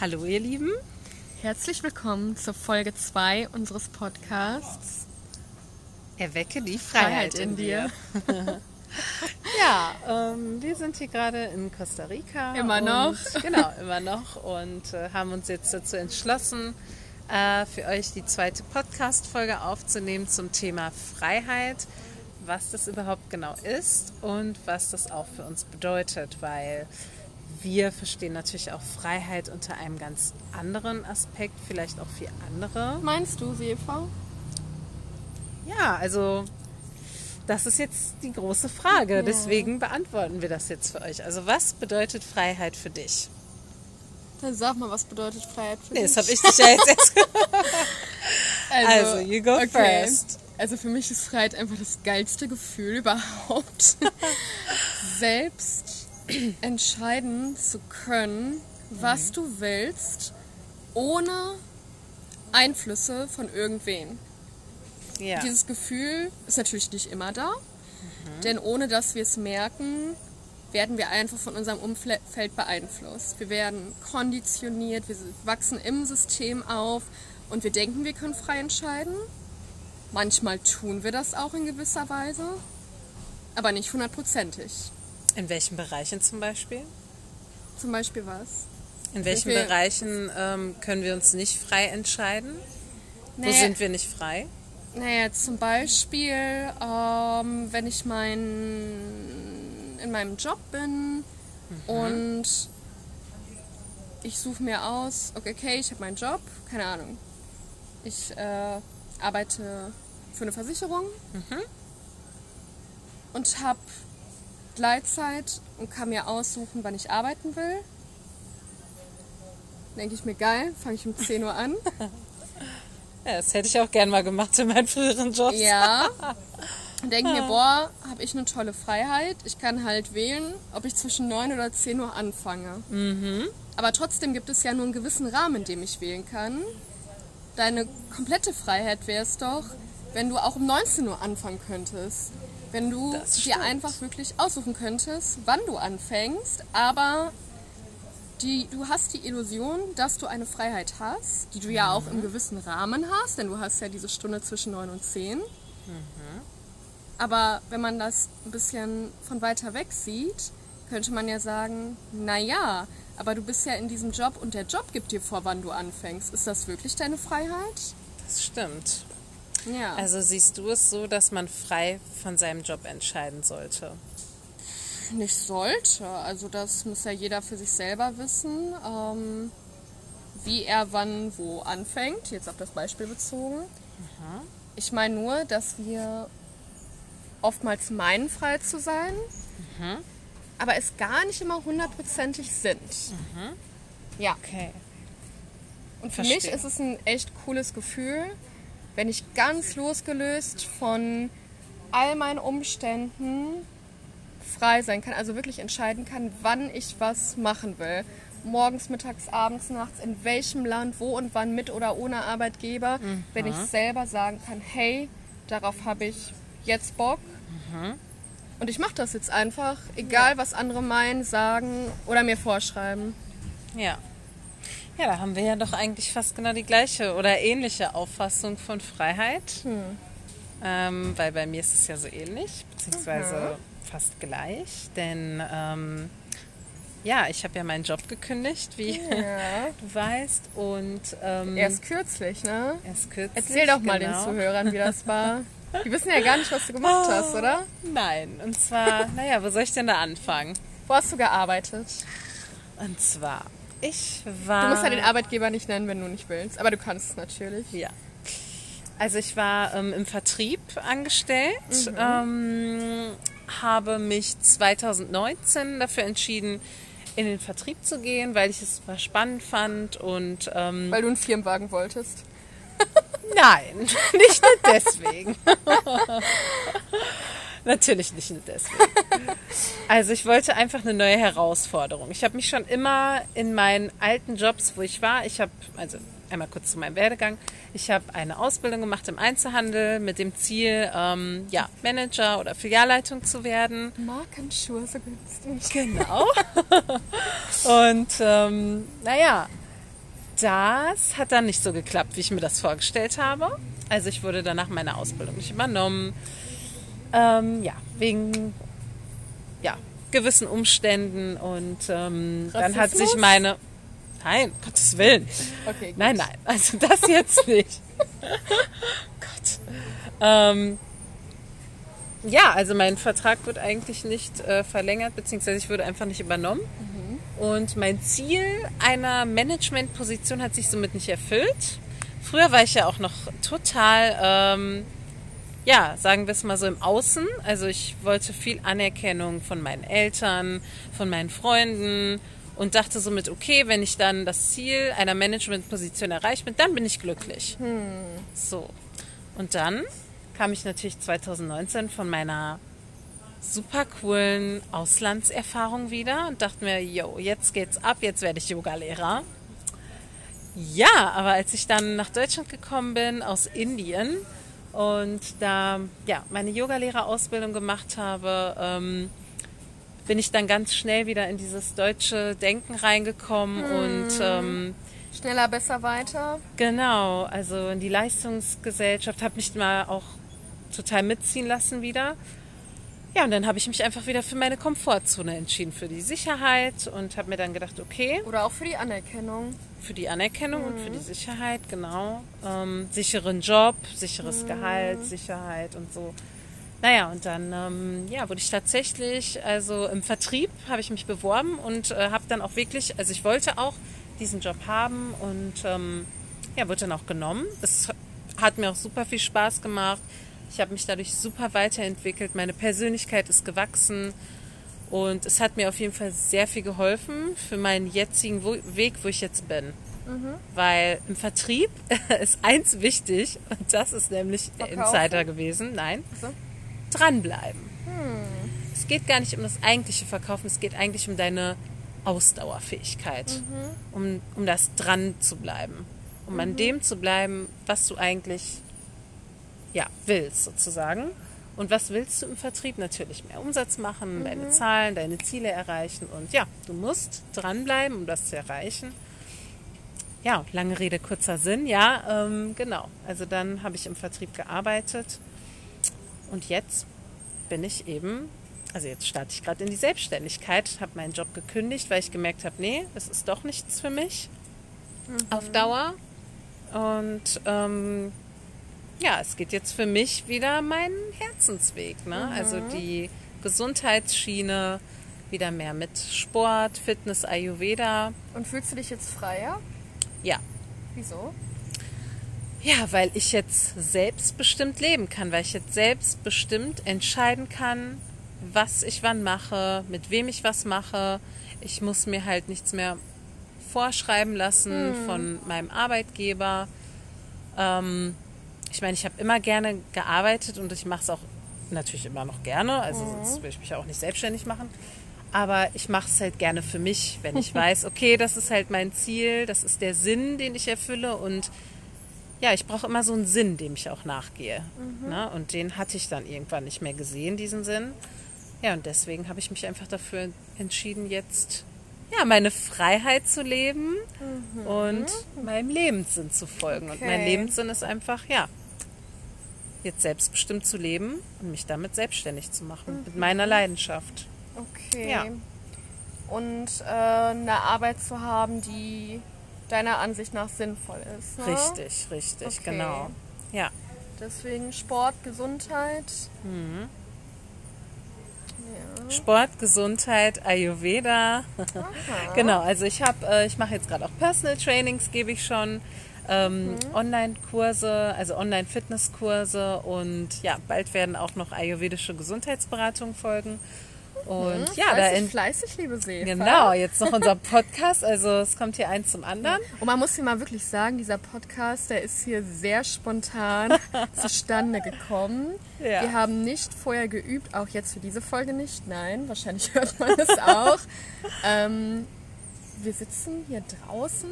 Hallo ihr Lieben. Herzlich willkommen zur Folge 2 unseres Podcasts. Erwecke die Freiheit, Freiheit in, in, dir. ja, ähm, wir sind hier gerade in Costa Rica. Immer noch. Genau, immer noch. Und äh, haben uns jetzt dazu entschlossen, äh, für euch die zweite Podcast-Folge aufzunehmen zum Thema Freiheit. Was das überhaupt genau ist und was das auch für uns bedeutet, weil wir verstehen natürlich auch Freiheit unter einem ganz anderen Aspekt, vielleicht auch für andere. Meinst du, Eva? Ja, also das ist jetzt die große Frage. Ja. Deswegen beantworten wir das jetzt für euch. Also was bedeutet Freiheit für dich? Dann sag mal, was bedeutet Freiheit für nee, dich? Das habe ich dich ja jetzt erst. also, also, you go okay. first. Also für mich ist Freiheit einfach das geilste Gefühl überhaupt. Selbst entscheiden zu können, was mhm. du willst, ohne Einflüsse von irgendwen. Ja. Dieses Gefühl ist natürlich nicht immer da, mhm. denn ohne dass wir es merken, werden wir einfach von unserem Umfeld beeinflusst. Wir werden konditioniert, wir wachsen im System auf und wir denken, wir können frei entscheiden. Manchmal tun wir das auch in gewisser Weise, aber nicht hundertprozentig. In welchen Bereichen zum Beispiel? Zum Beispiel was? In welchen Bereichen ähm, können wir uns nicht frei entscheiden? Naja, Wo sind wir nicht frei? Naja, zum Beispiel, ähm, wenn ich mein, in meinem Job bin mhm. und ich suche mir aus, okay, okay ich habe meinen Job, keine Ahnung. Ich äh, arbeite für eine Versicherung mhm. und habe Gleitzeit und kann mir aussuchen, wann ich arbeiten will. Denke ich mir, geil, fange ich um 10 Uhr an. Ja, das hätte ich auch gern mal gemacht in meinen früheren Jobs. Ja. Und denke mir, boah, habe ich eine tolle Freiheit. Ich kann halt wählen, ob ich zwischen 9 oder 10 Uhr anfange. Mhm. Aber trotzdem gibt es ja nur einen gewissen Rahmen, in dem ich wählen kann. Deine komplette Freiheit wäre es doch, wenn du auch um 19 Uhr anfangen könntest. Wenn du dir einfach wirklich aussuchen könntest, wann du anfängst, aber die, du hast die Illusion, dass du eine Freiheit hast, die du ja auch im gewissen Rahmen hast, denn du hast ja diese Stunde zwischen 9 und 10. Mhm. Aber wenn man das ein bisschen von weiter weg sieht, könnte man ja sagen, naja, aber du bist ja in diesem Job und der Job gibt dir vor, wann du anfängst. Ist das wirklich deine Freiheit? Das stimmt. Ja. Also siehst du es so, dass man frei von seinem Job entscheiden sollte? nicht sollte. Also das muss ja jeder für sich selber wissen, ähm, wie er wann wo anfängt. Jetzt auf das Beispiel bezogen. Mhm. Ich meine nur, dass wir oftmals meinen, frei zu sein, mhm. aber es gar nicht immer hundertprozentig sind. Mhm. Ja. Okay. Und für Verstehe. mich ist es ein echt cooles Gefühl, wenn ich ganz losgelöst von all meinen Umständen frei sein kann, also wirklich entscheiden kann, wann ich was machen will. Morgens, mittags, abends, nachts, in welchem Land, wo und wann, mit oder ohne Arbeitgeber, mhm. wenn ich selber sagen kann, hey, darauf habe ich jetzt Bock. Mhm. Und ich mache das jetzt einfach, egal was andere meinen, sagen oder mir vorschreiben. Ja. Ja, da haben wir ja doch eigentlich fast genau die gleiche oder ähnliche Auffassung von Freiheit. Hm. Ähm, weil bei mir ist es ja so ähnlich, beziehungsweise mhm fast gleich, denn ähm, ja, ich habe ja meinen Job gekündigt, wie ja. du weißt. Und, ähm, erst kürzlich, ne? Erst kürzlich. Erzähl doch mal genau. den Zuhörern, wie das war. Die wissen ja gar nicht, was du gemacht oh, hast, oder? Nein. Und zwar, naja, wo soll ich denn da anfangen? Wo hast du gearbeitet? Und zwar, ich war. Du musst ja den Arbeitgeber nicht nennen, wenn du nicht willst, aber du kannst es natürlich. Ja. Also ich war ähm, im Vertrieb angestellt. Mhm. Ähm, habe mich 2019 dafür entschieden, in den Vertrieb zu gehen, weil ich es spannend fand und ähm, weil du einen Firmenwagen wolltest. Nein, nicht nur deswegen. Natürlich nicht nur deswegen. Also ich wollte einfach eine neue Herausforderung. Ich habe mich schon immer in meinen alten Jobs, wo ich war, ich habe also einmal kurz zu meinem Werdegang. Ich habe eine Ausbildung gemacht im Einzelhandel mit dem Ziel, ähm, ja, Manager oder Filialleitung zu werden. Markenschuhe so günstig. Genau. Und ähm, naja, das hat dann nicht so geklappt, wie ich mir das vorgestellt habe. Also ich wurde danach meine Ausbildung nicht übernommen. Ähm, ja, wegen ja, gewissen Umständen und ähm, dann hat sich meine... Nein, Gottes Willen. Okay, gut. Nein, nein, also das jetzt nicht. Gott. Ähm, ja, also mein Vertrag wird eigentlich nicht äh, verlängert, beziehungsweise ich wurde einfach nicht übernommen. Und mein Ziel einer Managementposition hat sich somit nicht erfüllt. Früher war ich ja auch noch total, ähm, ja, sagen wir es mal so im Außen. Also ich wollte viel Anerkennung von meinen Eltern, von meinen Freunden und dachte somit, okay, wenn ich dann das Ziel einer Managementposition erreicht bin, dann bin ich glücklich. So. Und dann kam ich natürlich 2019 von meiner super coolen Auslandserfahrung wieder und dachte mir, yo, jetzt geht's ab, jetzt werde ich Yogalehrer. Ja, aber als ich dann nach Deutschland gekommen bin aus Indien und da ja meine Yogalehrerausbildung gemacht habe, ähm, bin ich dann ganz schnell wieder in dieses deutsche Denken reingekommen und ähm, Schneller, besser, weiter. Genau, also in die Leistungsgesellschaft habe mich mal auch total mitziehen lassen wieder. Ja, und dann habe ich mich einfach wieder für meine Komfortzone entschieden, für die Sicherheit und habe mir dann gedacht, okay, Oder auch für die Anerkennung. für die Anerkennung und für die Sicherheit, genau. Ähm, sicheren Job, sicheres Gehalt, Sicherheit und so. Naja, und dann ähm, ja, wurde ich tatsächlich, also im Vertrieb habe ich mich beworben und äh, habe dann auch wirklich, also ich wollte auch diesen Job haben und ähm, ja, wurde dann auch genommen. Das hat mir auch super viel Spaß gemacht. Ich habe mich dadurch super weiterentwickelt. Meine Persönlichkeit ist gewachsen. Und es hat mir auf jeden Fall sehr viel geholfen für meinen jetzigen Weg, wo ich jetzt bin. Weil im Vertrieb ist eins wichtig und das ist nämlich der Verkaufen? Insider gewesen. Nein, So. dranbleiben. Es geht gar nicht um das eigentliche Verkaufen, es geht eigentlich um deine Ausdauerfähigkeit, um, um das dran zu bleiben, um an dem zu bleiben, was du eigentlich ja, willst sozusagen. Und was willst du im Vertrieb? Natürlich mehr Umsatz machen, deine Zahlen, deine Ziele erreichen. Und ja, du musst dranbleiben, um das zu erreichen. Ja, lange Rede, kurzer Sinn. Ja, ähm, genau. Also dann habe ich im Vertrieb gearbeitet. Und jetzt bin ich eben, also jetzt starte ich gerade in die Selbstständigkeit, habe meinen Job gekündigt, weil ich gemerkt habe, nee, das ist doch nichts für mich auf Dauer. Und ähm, ja, es geht jetzt für mich wieder meinen Herzensweg. Ne? Also die Gesundheitsschiene, wieder mehr mit Sport, Fitness, Ayurveda. Und fühlst du dich jetzt freier? Ja, Wieso? Ja, weil ich jetzt selbstbestimmt leben kann, weil ich jetzt selbstbestimmt entscheiden kann, was ich wann mache, mit wem ich was mache. Ich muss mir halt nichts mehr vorschreiben lassen von meinem Arbeitgeber. Ähm, ich meine, ich habe immer gerne gearbeitet und ich mache es auch natürlich immer noch gerne. Also sonst würde ich mich auch nicht selbstständig machen. Aber ich mache es halt gerne für mich, wenn ich weiß, okay, das ist halt mein Ziel, das ist der Sinn, den ich erfülle und ja, ich brauche immer so einen Sinn, dem ich auch nachgehe. Ne? Und den hatte ich dann irgendwann nicht mehr gesehen, diesen Sinn. Ja, und deswegen habe ich mich einfach dafür entschieden, jetzt ja, meine Freiheit zu leben und meinem Lebenssinn zu folgen. Und mein Okay. Lebenssinn ist einfach, ja, jetzt selbstbestimmt zu leben und mich damit selbstständig zu machen, mit meiner Leidenschaft. Okay. Ja. Und äh, eine Arbeit zu haben, die deiner Ansicht nach sinnvoll ist. Ne? Richtig, richtig, Okay. genau. Ja. Deswegen Sport, Gesundheit. Mhm. Ja. Sport, Gesundheit, Ayurveda. genau, also ich habe, äh, ich mache jetzt gerade auch Personal Trainings, gebe ich schon. Ähm, Online-Kurse, also Online-Fitness-Kurse und ja, bald werden auch noch ayurvedische Gesundheitsberatungen folgen. Und ja, da fleißig, in, fleißig, liebe Seele. genau, jetzt noch unser Podcast, also es kommt hier eins zum anderen. Und man muss hier mal wirklich sagen, dieser Podcast, der ist hier sehr spontan zustande gekommen. Ja. Wir haben nicht vorher geübt, auch jetzt für diese Folge nicht. Nein, wahrscheinlich hört man es auch. ähm, wir sitzen hier draußen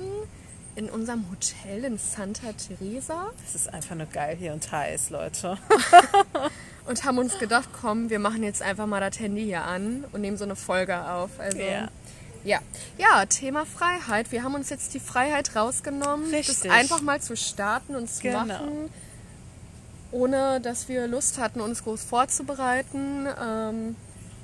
in unserem Hotel in Santa Teresa Es ist einfach nur geil hier und heiß, Leute. und haben uns gedacht, komm, wir machen jetzt einfach mal das Handy hier an und nehmen so eine Folge auf. Also Ja. Ja. ja, Thema Freiheit. Wir haben uns jetzt die Freiheit rausgenommen, Richtig. das einfach mal zu starten und zu Genau. machen, ohne dass wir Lust hatten, uns groß vorzubereiten. Ähm,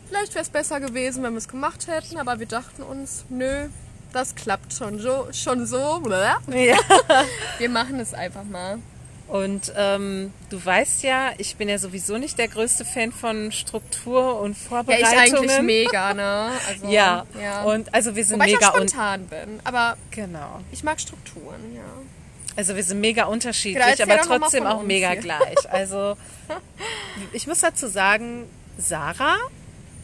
vielleicht wäre es besser gewesen, wenn wir es gemacht hätten, aber wir dachten uns, nö, das klappt schon so. Schon so. Ja. Wir machen es einfach mal. Und ähm, du weißt ja, ich bin ja sowieso nicht der größte Fan von Struktur und Ja, ich Vorbereitungen. eigentlich mega, ne? Also, Ja. ja. und also wir sind Wobei ich mega un spontan bin, aber genau. ich mag Strukturen, ja. Also wir sind mega unterschiedlich, aber trotzdem auch mega hier. gleich. Also ich muss dazu sagen, Sarah,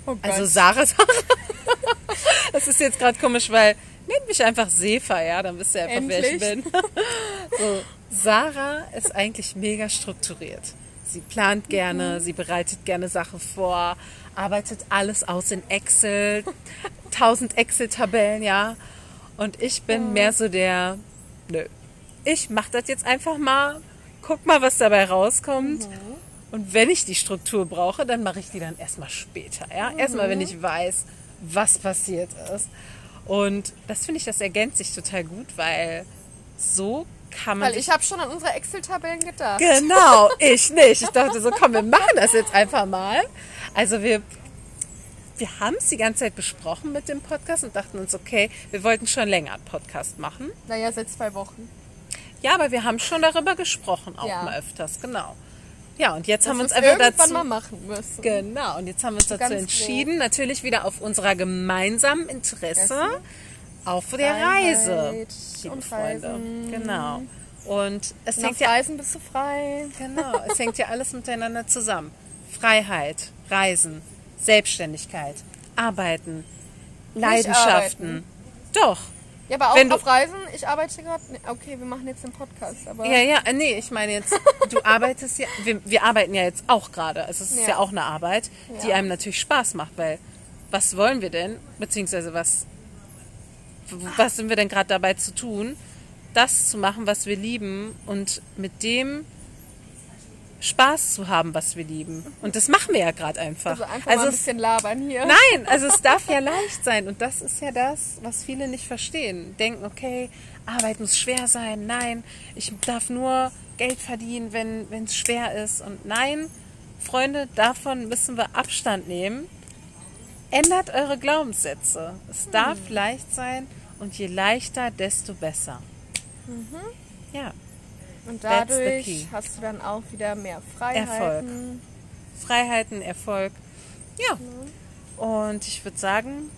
Oh Gott. also Sarah, Sarah. Das ist jetzt gerade komisch, weil mich einfach Sefa, ja, dann wisst ihr einfach, wer ich Endlich. bin. So, Sarah ist eigentlich mega strukturiert. Sie plant gerne, Mhm. sie bereitet gerne Sachen vor, arbeitet alles aus in Excel, tausend Excel-Tabellen, ja. Und ich bin mehr so der, nö, ich mach das jetzt einfach mal, guck mal, was dabei rauskommt. Mhm. Und wenn ich die Struktur brauche, dann mache ich die dann erstmal später, ja. Erstmal, Mhm. wenn ich weiß, was passiert ist. Und das finde ich, das ergänzt sich total gut, weil so kann man Weil ich habe schon an unsere Excel-Tabellen gedacht. Genau, ich nicht. Ich dachte so, komm, wir machen das jetzt einfach mal. Also wir, wir haben es die ganze Zeit besprochen mit dem Podcast und dachten uns, okay, wir wollten schon länger einen Podcast machen. Naja, seit zwei Wochen. Ja, aber wir haben schon darüber gesprochen, auch Ja. mal öfters, genau. Ja, und jetzt haben wir uns einfach dazu... mal machen müssen. Genau, und jetzt haben wir uns dazu Ganz entschieden, natürlich wieder auf unserer gemeinsamen Interesse Essen. auf der Reise. Liebe und Freunde. Reisen. Genau. Und es Nach hängt ja Reisen bist du frei. Genau, es hängt ja alles miteinander zusammen. Freiheit, Reisen, Selbstständigkeit, Arbeiten, Leidenschaften. Doch. Ja, aber auch Wenn du- auf Reisen. Ich arbeite gerade. Okay, wir machen jetzt den Podcast, aber Ja, ja, äh, nee, ich meine jetzt, du arbeitest ja, wir, wir arbeiten ja jetzt auch gerade. Also es ist ja, Ja. auch eine Arbeit, die Ja. einem natürlich Spaß macht, weil was wollen wir denn, beziehungsweise was, was sind wir denn gerade dabei zu tun, das zu machen, was wir lieben und mit dem Spaß zu haben, was wir lieben. Und das machen wir ja gerade einfach. also einfach mal ein bisschen labern hier. Nein, also es darf ja leicht sein. Und das ist ja das, was viele nicht verstehen. Denken, okay, Arbeit muss schwer sein. Nein, ich darf nur Geld verdienen, wenn es schwer ist. Und nein, Freunde, davon müssen wir Abstand nehmen. Ändert eure Glaubenssätze. Es darf leicht sein und je leichter, desto besser. Ja, Und dadurch hast du dann auch wieder mehr Freiheiten. Freiheiten, Erfolg. Ja. Und ich würde sagen,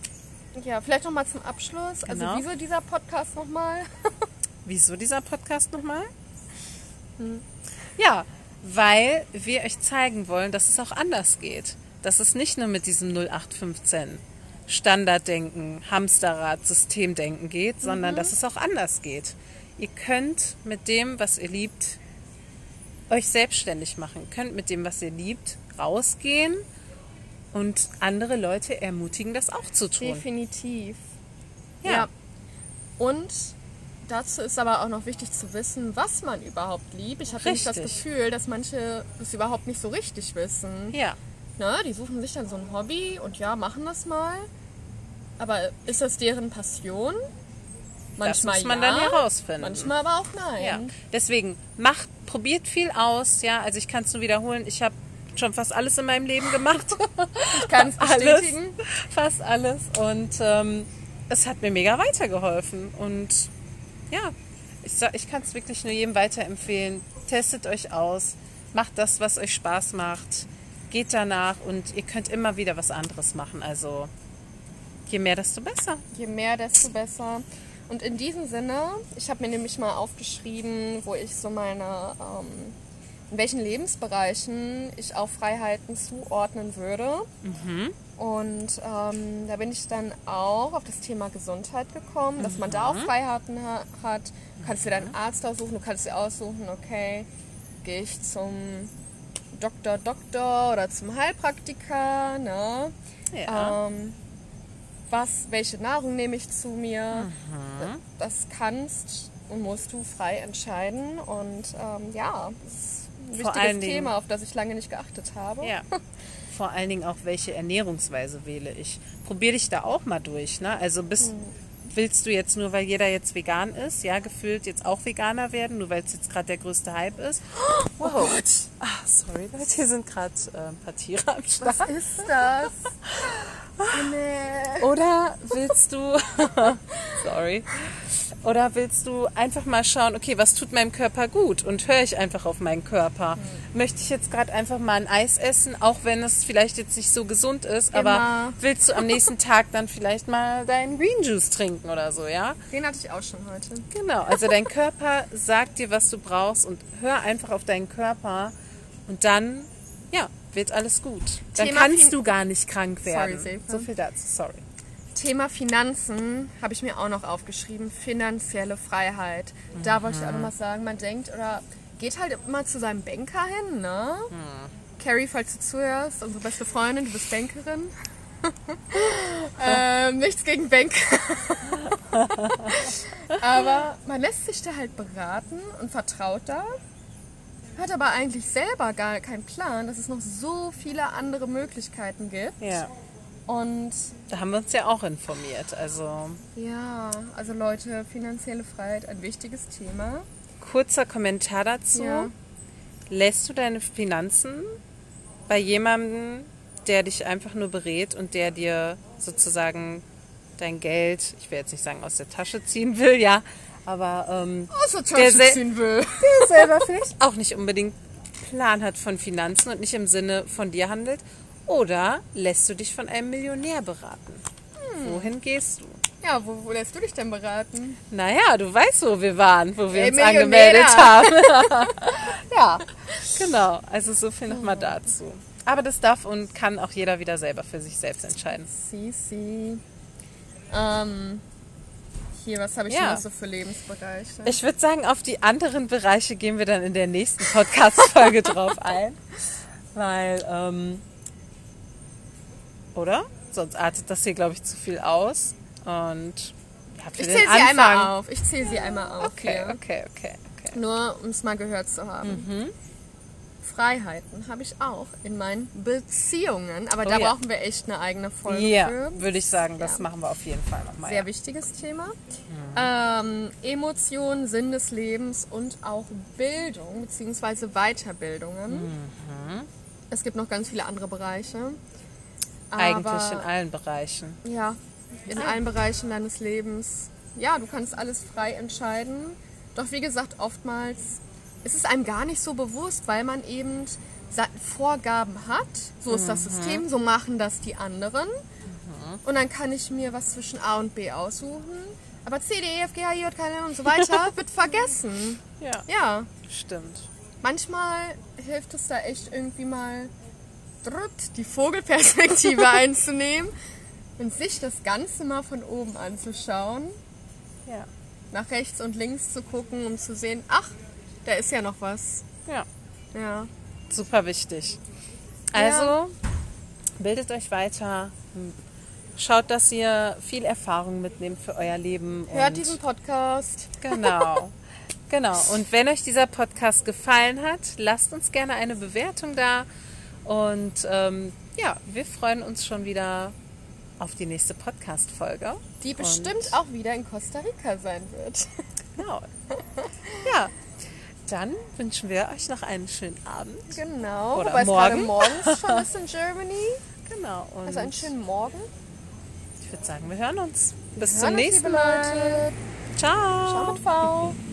Ja, vielleicht noch mal zum Abschluss. Also Genau. wieso dieser Podcast nochmal? Wieso dieser Podcast nochmal? Ja, weil wir euch zeigen wollen, dass es auch anders geht. Dass es nicht nur mit diesem 0815 Standarddenken, Hamsterrad, Systemdenken geht, sondern dass es auch anders geht. Ihr könnt mit dem, was ihr liebt, euch selbstständig machen. Könnt mit dem, was ihr liebt, rausgehen und andere Leute ermutigen, das auch zu tun. Definitiv. Ja. Und dazu ist aber auch noch wichtig zu wissen, was man überhaupt liebt. Ich habe nämlich das. Gefühl, dass manche das überhaupt nicht so richtig wissen. Ja. Ne? Die suchen sich dann so ein Hobby und ja, machen das mal. Aber ist das deren Passion? Manchmal muss man ja, dann herausfinden. Manchmal aber auch nein. Ja, deswegen macht, probiert viel aus. Ja, also ich kann es nur wiederholen. Ich habe schon fast alles in meinem Leben gemacht. Ich kann es alles, bestätigen. fast alles. Und ähm, es hat mir mega weitergeholfen. Und ja, ich, ich kann es wirklich nur jedem weiterempfehlen. Testet euch aus, macht das, was euch Spaß macht, geht danach und ihr könnt immer wieder was anderes machen. Also je mehr, desto besser. Je mehr, desto besser. Und in diesem Sinne, ich habe mir nämlich mal aufgeschrieben, wo ich so meine, ähm, in welchen Lebensbereichen ich auch Freiheiten zuordnen würde. Und ähm, da bin ich dann auch auf das Thema Gesundheit gekommen, dass man da auch Freiheiten ha hat. Du kannst dir deinen Arzt aussuchen, du kannst dir aussuchen, okay, gehe ich zum Doktor, Doktor oder zum Heilpraktiker, ne? Ja. Ähm, was, welche Nahrung nehme ich zu mir? Mhm. Das kannst und musst du frei entscheiden. Und ähm, ja, das ist ein Vor wichtiges allen Dingen- Thema, auf das ich lange nicht geachtet habe. Ja. vor allen Dingen auch, welche Ernährungsweise wähle ich. Probier dich da auch mal durch. Ne? Also bist, Hm. willst du jetzt nur, weil jeder jetzt vegan ist, ja, gefühlt jetzt auch Veganer werden, nur weil es jetzt gerade der größte Hype ist? Oh Gott, Ah, sorry, Leute, hier sind gerade äh, ein paar Tiere am Start. was ist das? Nee. Oder willst du, sorry, oder willst du einfach mal schauen, okay, was tut meinem Körper gut und höre ich einfach auf meinen Körper? Möchte ich jetzt gerade einfach mal ein Eis essen, auch wenn es vielleicht jetzt nicht so gesund ist, aber Immer. willst du am nächsten Tag dann vielleicht mal deinen Green Juice trinken oder so, ja? Den hatte ich auch schon heute. Genau, also dein Körper sagt dir, was du brauchst und hör einfach auf deinen Körper und dann, ja, wird alles gut. Dann Thema kannst Fin- du gar nicht krank werden. Silke. so viel dazu, sorry. Thema Finanzen habe ich mir auch noch aufgeschrieben. Finanzielle Freiheit. Da wollte ich auch noch mal sagen, man denkt oder geht halt immer zu seinem Banker hin, ne? Carrie, falls du zuhörst, unsere beste Freundin, du bist Bankerin. ähm, nichts gegen Banker. aber man lässt sich da halt beraten und vertraut da. Hat aber eigentlich selber gar keinen Plan, dass es noch so viele andere Möglichkeiten gibt. Ja. Und Da haben wir uns ja auch informiert. Also Ja, also Leute, finanzielle Freiheit, ein wichtiges Thema. kurzer Kommentar dazu. Ja. Lässt du deine Finanzen bei jemandem, der dich einfach nur berät und der dir sozusagen dein Geld, ich will jetzt nicht sagen aus der Tasche ziehen will, ja, aber ähm, Außer Der sel- will. der selber vielleicht auch nicht unbedingt Plan hat von Finanzen und nicht im Sinne von dir handelt? Oder lässt du dich von einem Millionär beraten? Wohin gehst du? Ja, wo, wo lässt du dich denn beraten? Naja, du weißt, wo wir waren, wo wir Ey, uns angemeldet haben. ja, genau. Also so viel nochmal dazu. Aber das darf und kann auch jeder wieder selber für sich selbst entscheiden. Sisi. Ähm, hier, was habe ich Ja. noch so für Lebensbereiche? Ich würde sagen, auf die anderen Bereiche gehen wir dann in der nächsten Podcast-Folge drauf ein. Weil, ähm, oder? Sonst artet das hier, glaube ich, zu viel aus. Und ihr Ich zähle sie einmal auf. Ich zähle sie einmal auf. Okay, hier. okay, okay, okay. Nur um es mal gehört zu haben. Mhm. Freiheiten habe ich auch in meinen Beziehungen. Aber Oh da ja. brauchen wir echt eine eigene Folge Ja, für. würde ich sagen, das Ja. machen wir auf jeden Fall nochmal. Sehr Ja. wichtiges Thema. Ähm, Emotionen, Sinn des Lebens und auch Bildung bzw. Weiterbildungen. Es gibt noch ganz viele andere Bereiche. Eigentlich in allen Bereichen. Ja, in allen Bereichen deines Lebens. Ja, du kannst alles frei entscheiden. Doch wie gesagt, oftmals ist es einem gar nicht so bewusst, weil man eben Vorgaben hat. So ist das System, so machen das die anderen. Und dann kann ich mir was zwischen A und B aussuchen. Aber C, D, E, F, G, H, I, J, K, L und so weiter wird vergessen. Ja, Ja, stimmt. manchmal hilft es da echt irgendwie mal die Vogelperspektive einzunehmen und sich das Ganze mal von oben anzuschauen, Ja. nach rechts und links zu gucken, um zu sehen, ach, da ist ja noch was. ja, Ja, super wichtig. Also, bildet euch weiter. Schaut, dass ihr viel Erfahrung mitnehmt für euer Leben. hört und diesen Podcast. Genau. Genau. Und wenn euch dieser Podcast gefallen hat, lasst uns gerne eine Bewertung da. Und ähm, ja, wir freuen uns schon wieder auf die nächste Podcast-Folge. Die bestimmt auch wieder in Costa Rica sein wird. Genau. Ja, dann wünschen wir euch noch einen schönen Abend. Genau, Oder wobei es morgen. morgens schon ist in Germany. Genau. Also einen schönen Morgen. ich würde sagen, wir hören uns. Bis Wir zum uns, nächsten liebe Mal. Leute. Ciao. Ciao mit V.